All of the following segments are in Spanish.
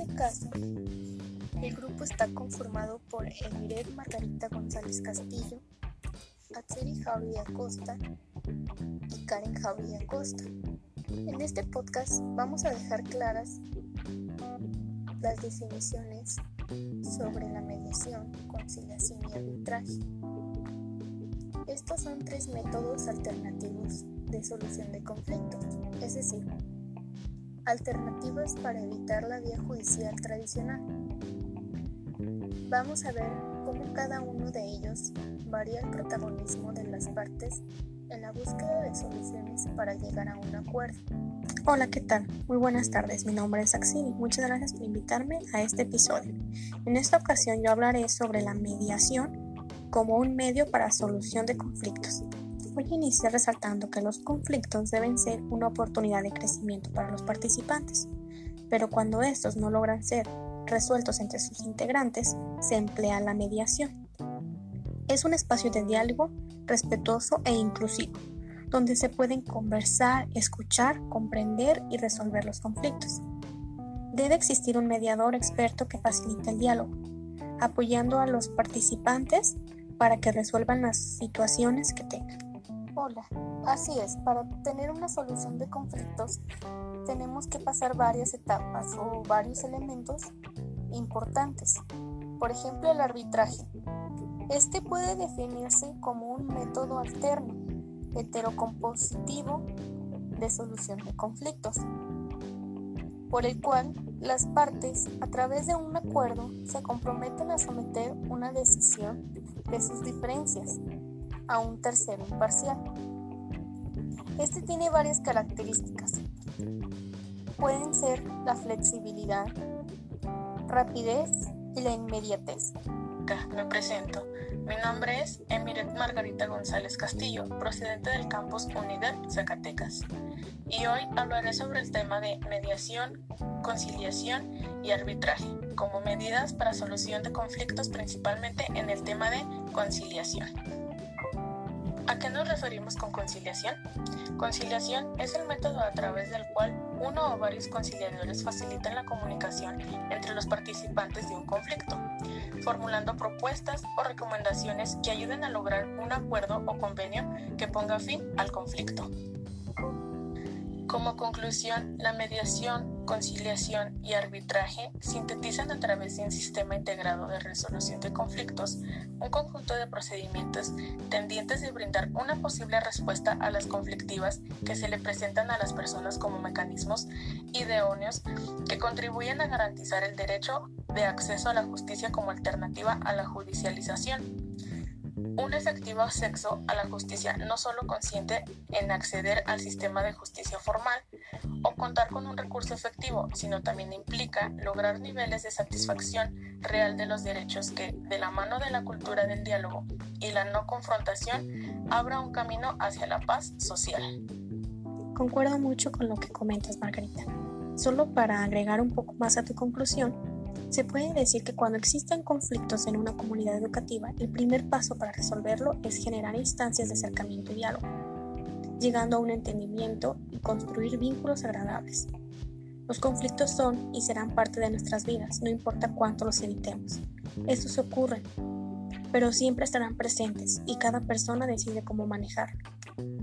este caso, el grupo está conformado por Emiret Margarita González Castillo, Atseri Javi Acosta y Karen Javi Acosta. En este podcast vamos a dejar claras las definiciones sobre la mediación, conciliación y arbitraje. Estos son tres métodos alternativos de solución de conflictos, es decir, alternativas para evitar la vía judicial tradicional. Vamos a ver cómo cada uno de ellos varía el protagonismo de las partes en la búsqueda de soluciones para llegar a un acuerdo. Hola, ¿qué tal? Muy buenas tardes, mi nombre es Axini. Muchas gracias por invitarme a este episodio. En esta ocasión yo hablaré sobre la mediación como un medio para solución de conflictos. Voy resaltando que los conflictos deben ser una oportunidad de crecimiento para los participantes, pero cuando estos no logran ser resueltos entre sus integrantes, se emplea la mediación. Es un espacio de diálogo respetuoso e inclusivo, donde se pueden conversar, escuchar, comprender y resolver los conflictos. Debe existir un mediador experto que facilite el diálogo, apoyando a los participantes para que resuelvan las situaciones que tengan. Así es, para obtener una solución de conflictos tenemos que pasar varias etapas o varios elementos importantes. Por ejemplo, el arbitraje. Este puede definirse como un método alterno, heterocompositivo de solución de conflictos, por el cual las partes, a través de un acuerdo, se comprometen a someter una decisión de sus diferencias a un tercero imparcial. Este tiene varias características. Pueden ser la flexibilidad, rapidez y la inmediatez. Me presento. Mi nombre es Emiret Margarita González Castillo, procedente del campus Unidad Zacatecas. Y hoy hablaré sobre el tema de mediación, conciliación y arbitraje, como medidas para solución de conflictos principalmente en el tema de conciliación. ¿A qué nos referimos con conciliación? Conciliación es el método a través del cual uno o varios conciliadores facilitan la comunicación entre los participantes de un conflicto, formulando propuestas o recomendaciones que ayuden a lograr un acuerdo o convenio que ponga fin al conflicto. Como conclusión, la mediación, conciliación y arbitraje sintetizan a través de un sistema integrado de resolución de conflictos un conjunto de procedimientos tendientes a brindar una posible respuesta a las conflictivas que se le presentan a las personas como mecanismos idóneos que contribuyen a garantizar el derecho de acceso a la justicia como alternativa a la judicialización. Un efectivo acceso a la justicia no solo consciente en acceder al sistema de justicia formal o contar con un recurso efectivo, sino también implica lograr niveles de satisfacción real de los derechos que, de la mano de la cultura del diálogo y la no confrontación, abra un camino hacia la paz social. Concuerdo mucho con lo que comentas, Margarita. Solo para agregar un poco más a tu conclusión, se puede decir que cuando existen conflictos en una comunidad educativa, el primer paso para resolverlo es generar instancias de acercamiento y diálogo, llegando a un entendimiento y construir vínculos agradables. Los conflictos son y serán parte de nuestras vidas, no importa cuánto los evitemos. Estos ocurren, pero siempre estarán presentes y cada persona decide cómo manejarlo.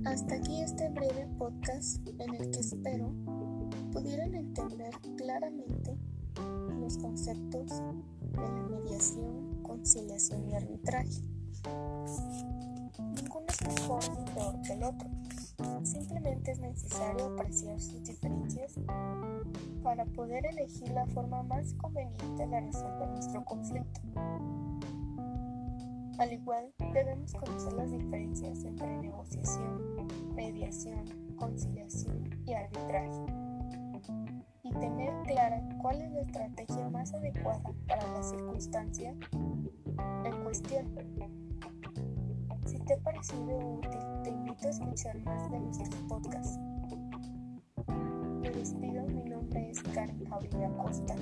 Hasta aquí este breve podcast en el que espero pudieran entender claramente los conceptos de la mediación, conciliación y arbitraje. Ninguno es mejor ni peor que el otro. Simplemente es necesario apreciar sus diferencias para poder elegir la forma más conveniente de resolver nuestro conflicto. Al igual, debemos conocer las diferencias entre negociación, mediación, conciliación y arbitraje y tener clara cuál es la estrategia más adecuada para la circunstancia en cuestión te ha parecido útil, te invito a escuchar más de nuestros podcasts. Me despido, mi nombre es Karen Javier Acosta.